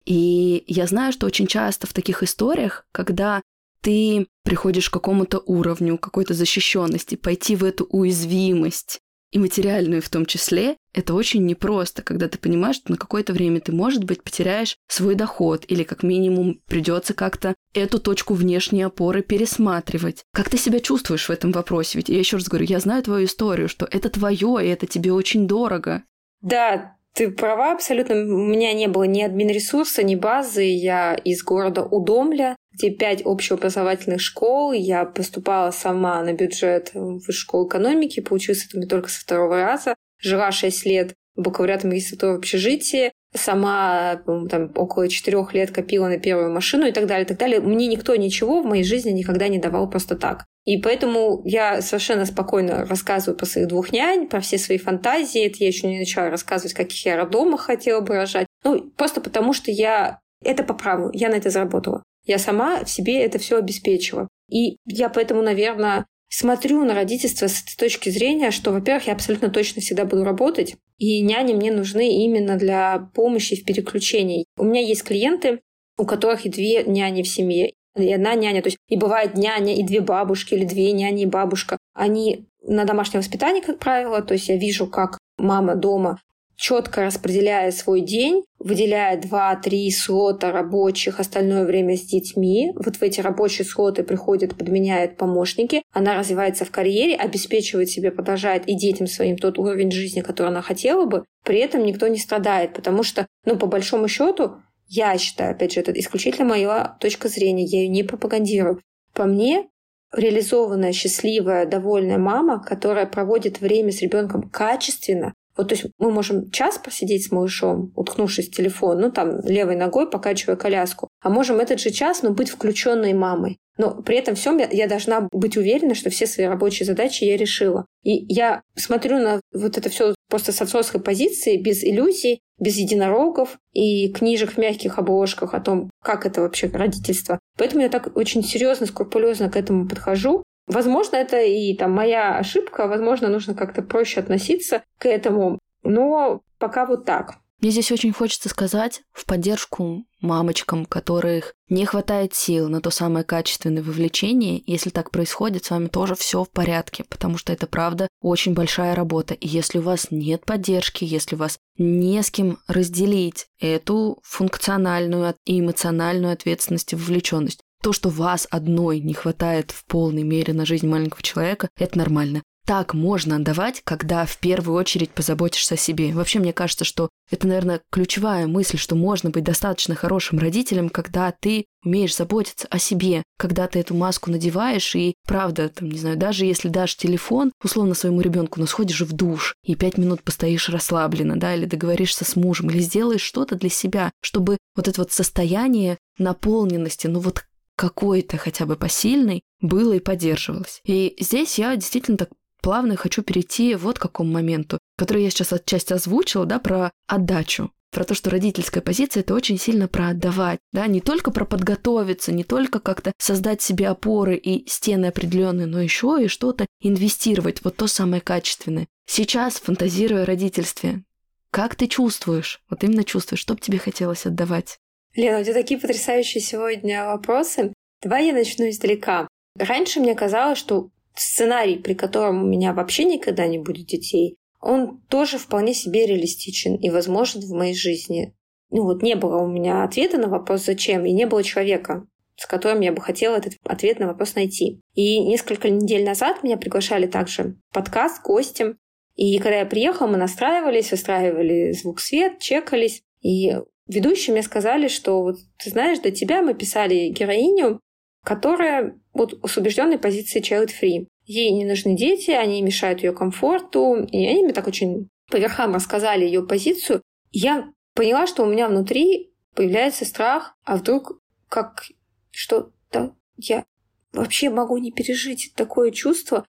И я знаю, что очень часто в таких историях, когда ты приходишь к какому-то уровню какой-то защищенности, пойти в эту уязвимость, и материальную в том числе, это очень непросто, когда ты понимаешь, что на какое-то время ты, может быть, потеряешь свой доход или как минимум придется как-то эту точку внешней опоры пересматривать. Как ты себя чувствуешь в этом вопросе? Ведь я еще раз говорю, я знаю твою историю, что это твое, и это тебе очень дорого. Да, ты права абсолютно. У меня не было ни админресурса, ни базы. Я из города Удомля, где пять общеобразовательных школ. Я поступала сама на бюджет в школу экономики, получилась это только со второго раза. Жила шесть лет в бакалавриате магистратуры в общежитии, сама там около четырех лет копила на первую машину и так далее, и так далее. Мне никто ничего в моей жизни никогда не давал просто так. И поэтому я совершенно спокойно рассказываю про своих двух нянь, про все свои фантазии. Это я еще не начала рассказывать, каких я роддомах хотела бы рожать. Ну, просто потому что я... Это по праву. Я на это заработала. Я сама в себе это все обеспечила. И я поэтому, наверное, смотрю на родительство с этой точки зрения, что, во-первых, я абсолютно точно всегда буду работать, и няни мне нужны именно для помощи в переключении. У меня есть клиенты, у которых и две няни в семье, и одна няня. То есть и бывает няня, и две бабушки, или две няни и бабушка. Они на домашнем воспитании, как правило. То есть я вижу, как мама дома четко распределяет свой день, выделяет 2-3 слота рабочих, остальное время с детьми. Вот в эти рабочие слоты приходят, подменяют помощники. Она развивается в карьере, обеспечивает себе, продолжает и детям своим тот уровень жизни, который она хотела бы. При этом никто не страдает, потому что, ну, по большому счету, я считаю, опять же, это исключительно моя точка зрения, я ее не пропагандирую. По мне, реализованная, счастливая, довольная мама, которая проводит время с ребенком качественно, вот, то есть мы можем час посидеть с малышом, уткнувшись в телефон, ну там левой ногой покачивая коляску, а можем этот же час, но ну, быть включенной мамой. Но при этом всем я, я должна быть уверена, что все свои рабочие задачи я решила. И я смотрю на вот это все просто с отцовской позиции, без иллюзий, без единорогов и книжек в мягких обложках о том, как это вообще родительство. Поэтому я так очень серьезно, скрупулезно к этому подхожу. Возможно, это и там моя ошибка, возможно, нужно как-то проще относиться к этому, но пока вот так. Мне здесь очень хочется сказать в поддержку мамочкам, которых не хватает сил на то самое качественное вовлечение. Если так происходит, с вами тоже все в порядке, потому что это правда очень большая работа. И если у вас нет поддержки, если у вас не с кем разделить эту функциональную и эмоциональную ответственность и вовлеченность, то, что вас одной не хватает в полной мере на жизнь маленького человека, это нормально. Так можно отдавать, когда в первую очередь позаботишься о себе. Вообще, мне кажется, что это, наверное, ключевая мысль, что можно быть достаточно хорошим родителем, когда ты умеешь заботиться о себе, когда ты эту маску надеваешь и, правда, там, не знаю, даже если дашь телефон, условно, своему ребенку, но сходишь в душ и пять минут постоишь расслабленно, да, или договоришься с мужем, или сделаешь что-то для себя, чтобы вот это вот состояние наполненности, ну вот какой-то хотя бы посильный, было и поддерживалось. И здесь я действительно так плавно хочу перейти вот к какому моменту, который я сейчас отчасти озвучила, да, про отдачу про то, что родительская позиция это очень сильно про отдавать, да, не только про подготовиться, не только как-то создать себе опоры и стены определенные, но еще и что-то инвестировать, вот то самое качественное. Сейчас, фантазируя о родительстве, как ты чувствуешь, вот именно чувствуешь, что бы тебе хотелось отдавать? Лена, у тебя такие потрясающие сегодня вопросы. Давай я начну издалека. Раньше мне казалось, что сценарий, при котором у меня вообще никогда не будет детей, он тоже вполне себе реалистичен и возможен в моей жизни. ну вот не было у меня ответа на вопрос «зачем?» и не было человека, с которым я бы хотела этот ответ на вопрос найти. И несколько недель назад меня приглашали также в подкаст гостем. И когда я приехала, мы настраивались, выстраивали звук-свет, чекались. И ведущие мне сказали, что вот ты знаешь, до тебя мы писали героиню, которая вот с убежденной позиции child-free. Ей не нужны дети, они мешают ее комфорту. И они мне так очень по верхам рассказали ее позицию. Я поняла, что у меня внутри появляется страх, а вдруг как что-то я вообще могу не пережить такое чувство.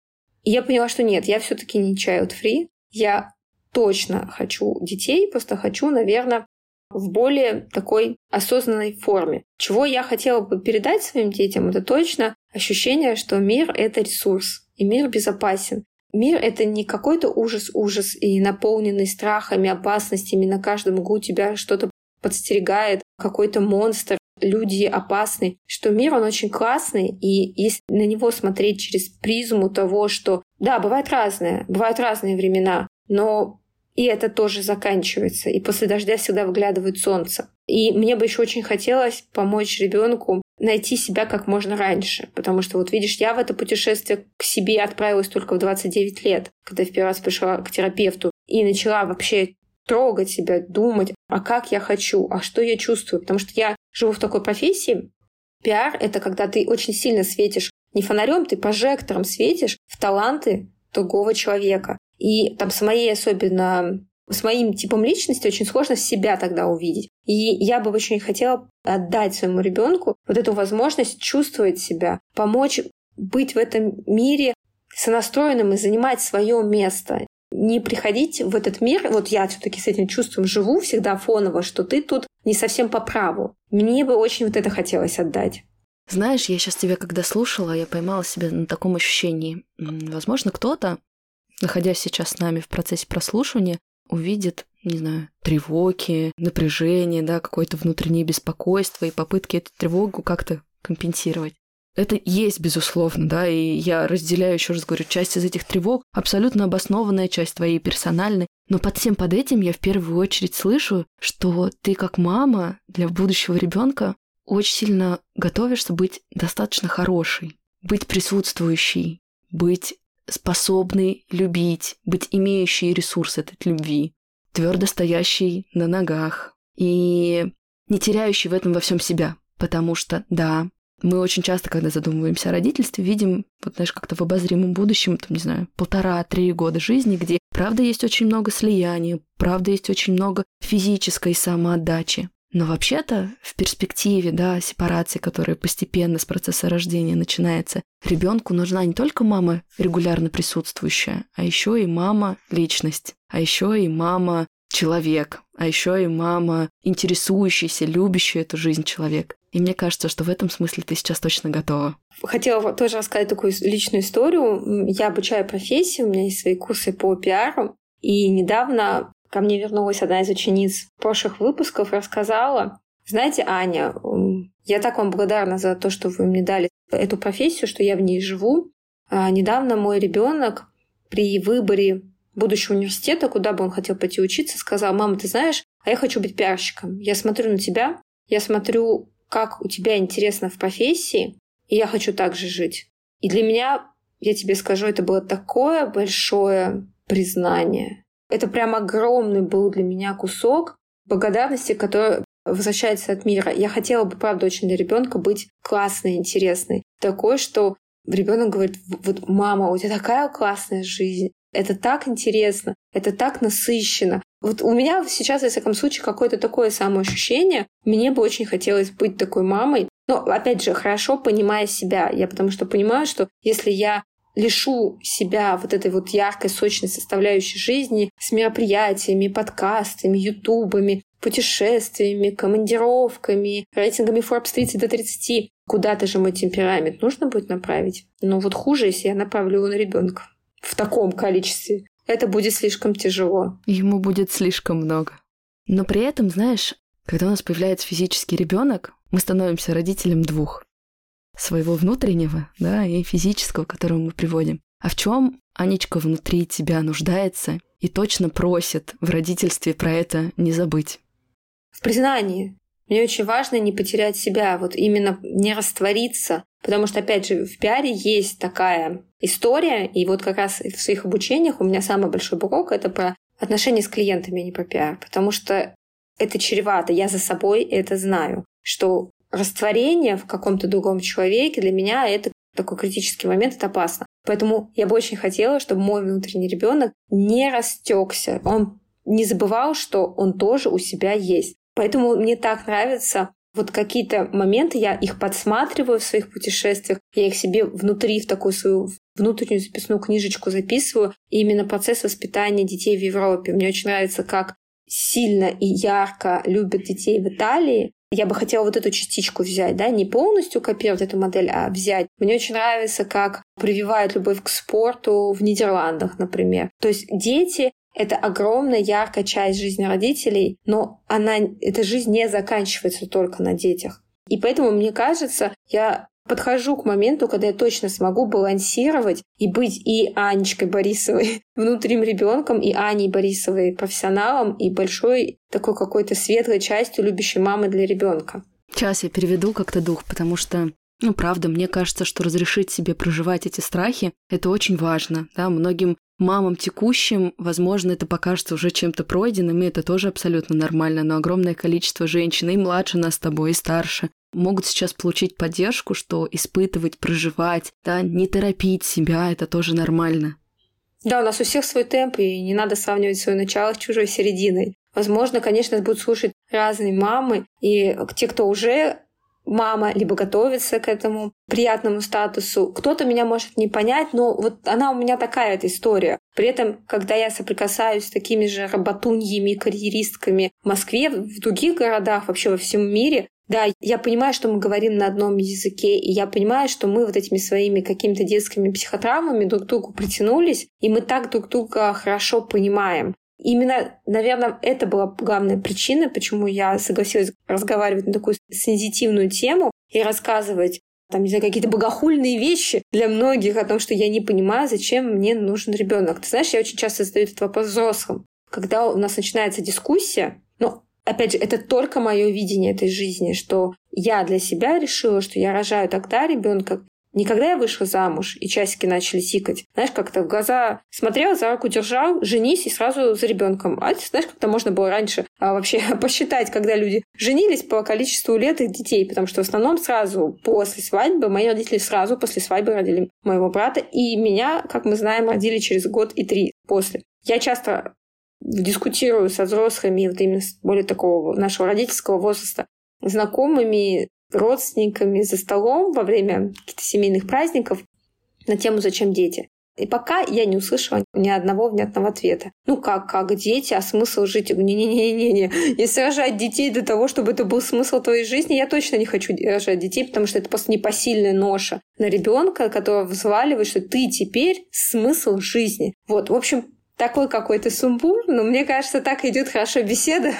И я поняла, что нет, я все-таки не child free. Я точно хочу детей, просто хочу, наверное, в более такой осознанной форме. Чего я хотела бы передать своим детям, это точно ощущение, что мир — это ресурс, и мир безопасен. Мир — это не какой-то ужас-ужас и наполненный страхами, опасностями, на каждом углу тебя что-то подстерегает, какой-то монстр, люди опасны, что мир, он очень классный, и если на него смотреть через призму того, что, да, бывает разное, бывают разные времена, но и это тоже заканчивается, и после дождя всегда выглядывает солнце. И мне бы еще очень хотелось помочь ребенку найти себя как можно раньше. Потому что, вот видишь, я в это путешествие к себе отправилась только в 29 лет, когда в первый раз пришла к терапевту и начала вообще трогать себя, думать, а как я хочу, а что я чувствую. Потому что я живу в такой профессии. Пиар — это когда ты очень сильно светишь не фонарем, ты прожектором светишь в таланты другого человека. И там с моей особенно с моим типом личности очень сложно себя тогда увидеть. И я бы очень хотела отдать своему ребенку вот эту возможность чувствовать себя, помочь быть в этом мире сонастроенным и занимать свое место не приходить в этот мир, вот я все-таки с этим чувством живу всегда фоново, что ты тут не совсем по праву. Мне бы очень вот это хотелось отдать. Знаешь, я сейчас тебя когда слушала, я поймала себя на таком ощущении. Возможно, кто-то, находясь сейчас с нами в процессе прослушивания, увидит, не знаю, тревоги, напряжение, да, какое-то внутреннее беспокойство и попытки эту тревогу как-то компенсировать. Это есть, безусловно, да, и я разделяю, еще раз говорю, часть из этих тревог, абсолютно обоснованная часть твоей персональной, но под всем под этим я в первую очередь слышу, что ты как мама для будущего ребенка очень сильно готовишься быть достаточно хорошей, быть присутствующей, быть способной любить, быть имеющей ресурс этой любви, твердо стоящей на ногах и не теряющей в этом во всем себя. Потому что, да, мы очень часто, когда задумываемся о родительстве, видим, вот знаешь, как-то в обозримом будущем, там, не знаю, полтора-три года жизни, где, правда, есть очень много слияния, правда, есть очень много физической самоотдачи. Но вообще-то в перспективе, да, сепарации, которая постепенно с процесса рождения начинается, ребенку нужна не только мама регулярно присутствующая, а еще и мама личность, а еще и мама человек, а еще и мама, интересующийся, любящий эту жизнь человек. И мне кажется, что в этом смысле ты сейчас точно готова. Хотела тоже рассказать такую личную историю. Я обучаю профессию, у меня есть свои курсы по пиару. И недавно ко мне вернулась одна из учениц прошлых выпусков рассказала, знаете, Аня, я так вам благодарна за то, что вы мне дали эту профессию, что я в ней живу. А недавно мой ребенок при выборе будущего университета, куда бы он хотел пойти учиться, сказал, мама, ты знаешь, а я хочу быть пиарщиком. Я смотрю на тебя, я смотрю, как у тебя интересно в профессии, и я хочу так же жить. И для меня, я тебе скажу, это было такое большое признание. Это прям огромный был для меня кусок благодарности, который возвращается от мира. Я хотела бы, правда, очень для ребенка быть классной, интересной. Такой, что ребенок говорит, вот мама, у тебя такая классная жизнь, это так интересно, это так насыщенно. Вот у меня сейчас, в всяком случае, какое-то такое самоощущение. Мне бы очень хотелось быть такой мамой. Но, опять же, хорошо понимая себя. Я потому что понимаю, что если я лишу себя вот этой вот яркой, сочной составляющей жизни с мероприятиями, подкастами, ютубами, путешествиями, командировками, рейтингами Forbes 30 до 30. Куда-то же мой темперамент нужно будет направить. Но вот хуже, если я направлю его на ребенка в таком количестве. Это будет слишком тяжело. Ему будет слишком много. Но при этом, знаешь, когда у нас появляется физический ребенок, мы становимся родителем двух. Своего внутреннего, да, и физического, которого мы приводим. А в чем Анечка внутри тебя нуждается и точно просит в родительстве про это не забыть? в признании. Мне очень важно не потерять себя, вот именно не раствориться. Потому что, опять же, в пиаре есть такая история, и вот как раз в своих обучениях у меня самый большой блок — это про отношения с клиентами, а не про пиар. Потому что это чревато, я за собой это знаю, что растворение в каком-то другом человеке для меня это такой критический момент, это опасно. Поэтому я бы очень хотела, чтобы мой внутренний ребенок не растекся. Он не забывал, что он тоже у себя есть. Поэтому мне так нравится вот какие-то моменты, я их подсматриваю в своих путешествиях, я их себе внутри в такую свою внутреннюю записную книжечку записываю. И именно процесс воспитания детей в Европе. Мне очень нравится, как сильно и ярко любят детей в Италии, я бы хотела вот эту частичку взять, да, не полностью копировать эту модель, а взять. Мне очень нравится, как прививают любовь к спорту в Нидерландах, например. То есть дети это огромная яркая часть жизни родителей, но она, эта жизнь не заканчивается только на детях. И поэтому, мне кажется, я подхожу к моменту, когда я точно смогу балансировать и быть и Анечкой Борисовой внутренним ребенком, и Аней Борисовой профессионалом, и большой такой какой-то светлой частью любящей мамы для ребенка. Сейчас я переведу как-то дух, потому что ну, правда, мне кажется, что разрешить себе проживать эти страхи – это очень важно. Да? Многим мамам текущим, возможно, это покажется уже чем-то пройденным, и это тоже абсолютно нормально, но огромное количество женщин, и младше нас с тобой, и старше, могут сейчас получить поддержку, что испытывать, проживать, да, не торопить себя, это тоже нормально. Да, у нас у всех свой темп, и не надо сравнивать свое начало с чужой серединой. Возможно, конечно, будут слушать разные мамы, и те, кто уже мама, либо готовится к этому приятному статусу. Кто-то меня может не понять, но вот она у меня такая эта история. При этом, когда я соприкасаюсь с такими же работуньями, карьеристками в Москве, в других городах, вообще во всем мире, да, я понимаю, что мы говорим на одном языке, и я понимаю, что мы вот этими своими какими-то детскими психотравмами друг к другу притянулись, и мы так друг друга хорошо понимаем. Именно, наверное, это была главная причина, почему я согласилась разговаривать на такую сензитивную тему и рассказывать там, не знаю, какие-то богохульные вещи для многих о том, что я не понимаю, зачем мне нужен ребенок. Ты знаешь, я очень часто задаю этот вопрос взрослым. Когда у нас начинается дискуссия, ну, опять же, это только мое видение этой жизни, что я для себя решила, что я рожаю тогда ребенка, не когда я вышла замуж, и часики начали тикать. Знаешь, как-то в глаза смотрел, за руку держал, женись и сразу за ребенком. А знаешь, как-то можно было раньше а, вообще посчитать, когда люди женились по количеству лет их детей, потому что в основном сразу после свадьбы, мои родители сразу после свадьбы родили моего брата, и меня, как мы знаем, родили через год и три после. Я часто дискутирую со взрослыми, вот именно более такого нашего родительского возраста, знакомыми, родственниками за столом во время каких-то семейных праздников на тему «Зачем дети?». И пока я не услышала ни одного внятного ответа. Ну как, как дети, а смысл жить? Не-не-не-не-не. Если рожать детей для того, чтобы это был смысл твоей жизни, я точно не хочу рожать детей, потому что это просто непосильная ноша на ребенка, которого взваливает, что ты теперь смысл жизни. Вот, в общем, такой какой-то сумбур, но мне кажется, так идет хорошо беседа.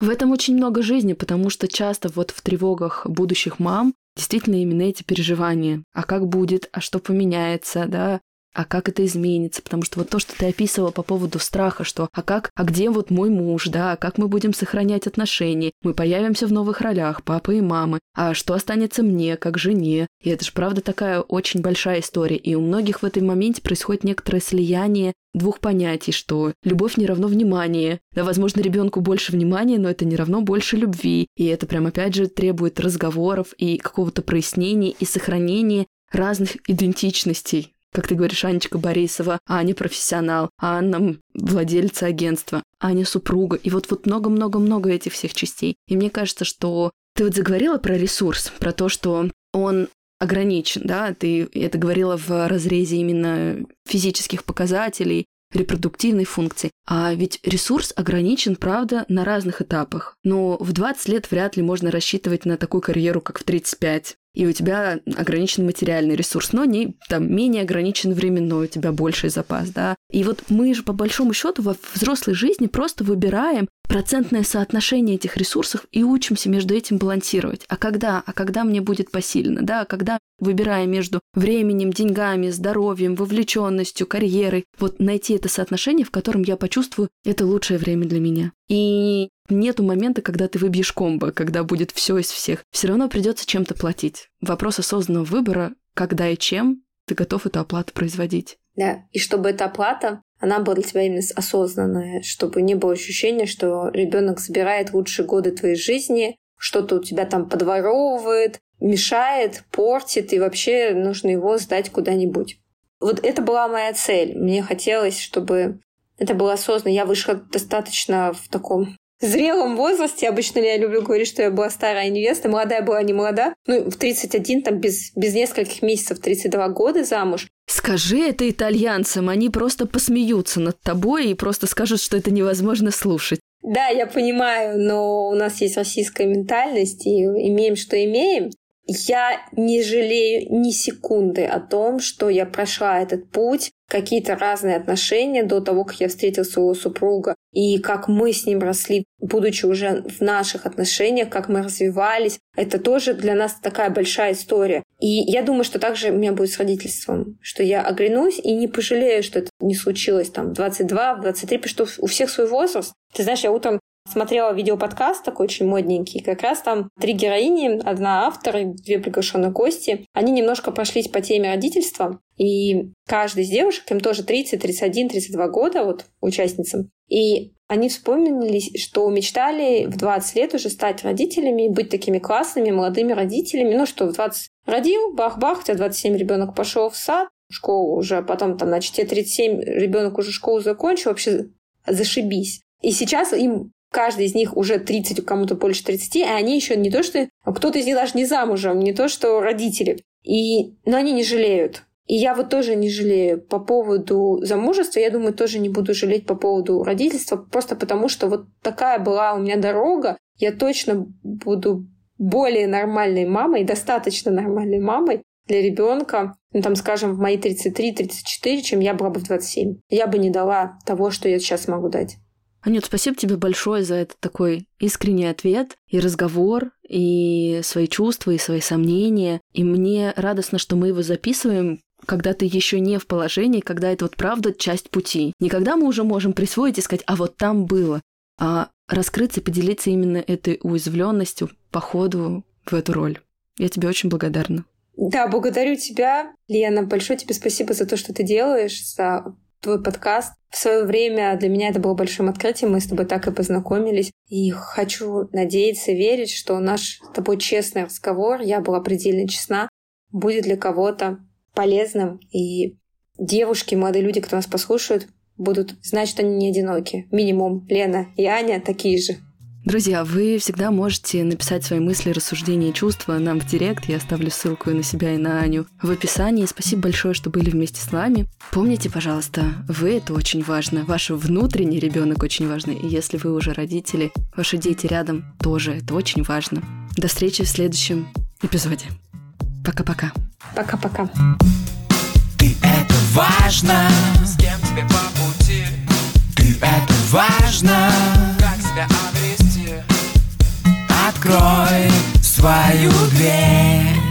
В этом очень много жизни, потому что часто вот в тревогах будущих мам действительно именно эти переживания. А как будет, а что поменяется, да, а как это изменится, потому что вот то, что ты описывала по поводу страха, что а как, а где вот мой муж, да, а как мы будем сохранять отношения, мы появимся в новых ролях, папа и мамы, а что останется мне, как жене, и это же правда такая очень большая история, и у многих в этом моменте происходит некоторое слияние двух понятий, что любовь не равно внимание. Да, возможно, ребенку больше внимания, но это не равно больше любви. И это прям опять же требует разговоров и какого-то прояснения и сохранения разных идентичностей как ты говоришь, Анечка Борисова, Аня профессионал, Анна владельца агентства, Аня супруга. И вот вот много-много-много этих всех частей. И мне кажется, что ты вот заговорила про ресурс, про то, что он ограничен, да, ты это говорила в разрезе именно физических показателей, репродуктивной функции. А ведь ресурс ограничен, правда, на разных этапах. Но в 20 лет вряд ли можно рассчитывать на такую карьеру, как в 35 и у тебя ограничен материальный ресурс, но не там менее ограничен временной, у тебя больший запас, да. И вот мы же по большому счету во взрослой жизни просто выбираем процентное соотношение этих ресурсов и учимся между этим балансировать. А когда? А когда мне будет посильно? Да, а когда выбирая между временем, деньгами, здоровьем, вовлеченностью, карьерой, вот найти это соотношение, в котором я почувствую, это лучшее время для меня. И нету момента, когда ты выбьешь комбо, когда будет все из всех. Все равно придется чем-то платить. Вопрос осознанного выбора, когда и чем ты готов эту оплату производить. Да, и чтобы эта оплата она была для тебя именно осознанная, чтобы не было ощущения, что ребенок забирает лучшие годы твоей жизни, что-то у тебя там подворовывает, мешает, портит, и вообще нужно его сдать куда-нибудь. Вот это была моя цель. Мне хотелось, чтобы это было осознанно. Я вышла достаточно в таком зрелом возрасте. Обычно я люблю говорить, что я была старая невеста. Молодая была не молода. Ну, в 31, там, без, без нескольких месяцев, 32 года замуж. Скажи это итальянцам, они просто посмеются над тобой и просто скажут, что это невозможно слушать. Да, я понимаю, но у нас есть российская ментальность, и имеем, что имеем. Я не жалею ни секунды о том, что я прошла этот путь, какие-то разные отношения до того, как я встретила своего супруга, и как мы с ним росли, будучи уже в наших отношениях, как мы развивались. Это тоже для нас такая большая история. И я думаю, что также у меня будет с родительством, что я оглянусь и не пожалею, что это не случилось там 22, 23, потому что у всех свой возраст. Ты знаешь, я утром смотрела видеоподкаст такой очень модненький. Как раз там три героини, одна автор и две приглашенные гости. Они немножко прошлись по теме родительства. И каждый из девушек, им тоже 30, 31, 32 года, вот участницам. И они вспомнили, что мечтали в 20 лет уже стать родителями, быть такими классными молодыми родителями. Ну что, в 20 родил, бах-бах, у тебя 27 ребенок пошел в сад, школу уже, потом там, значит, тебе 37 ребенок уже школу закончил, вообще зашибись. И сейчас им каждый из них уже 30, кому-то больше 30, а они еще не то, что... Кто-то из них даже не замужем, не то, что родители. И... Но они не жалеют. И я вот тоже не жалею по поводу замужества. Я думаю, тоже не буду жалеть по поводу родительства, просто потому что вот такая была у меня дорога. Я точно буду более нормальной мамой, достаточно нормальной мамой для ребенка, ну, там, скажем, в мои 33-34, чем я была бы в 27. Я бы не дала того, что я сейчас могу дать. Анют, спасибо тебе большое за этот такой искренний ответ и разговор, и свои чувства, и свои сомнения. И мне радостно, что мы его записываем, когда ты еще не в положении, когда это вот правда часть пути. Не когда мы уже можем присвоить и сказать, а вот там было, а раскрыться поделиться именно этой уязвленностью по ходу в эту роль. Я тебе очень благодарна. Да, благодарю тебя, Лена. Большое тебе спасибо за то, что ты делаешь, за твой подкаст. В свое время для меня это было большим открытием, мы с тобой так и познакомились. И хочу надеяться, верить, что наш с тобой честный разговор, я была предельно честна, будет для кого-то полезным. И девушки, молодые люди, кто нас послушают, будут знать, что они не одиноки. Минимум Лена и Аня такие же. Друзья, вы всегда можете написать свои мысли, рассуждения и чувства нам в директ. Я оставлю ссылку и на себя, и на Аню в описании. Спасибо большое, что были вместе с нами. Помните, пожалуйста, вы это очень важно. Ваш внутренний ребенок очень важный. И если вы уже родители, ваши дети рядом тоже это очень важно. До встречи в следующем эпизоде. Пока-пока. Пока-пока. Ты это важно. С кем тебе по пути? Ты это важно. Как себя обрести? Открой свою дверь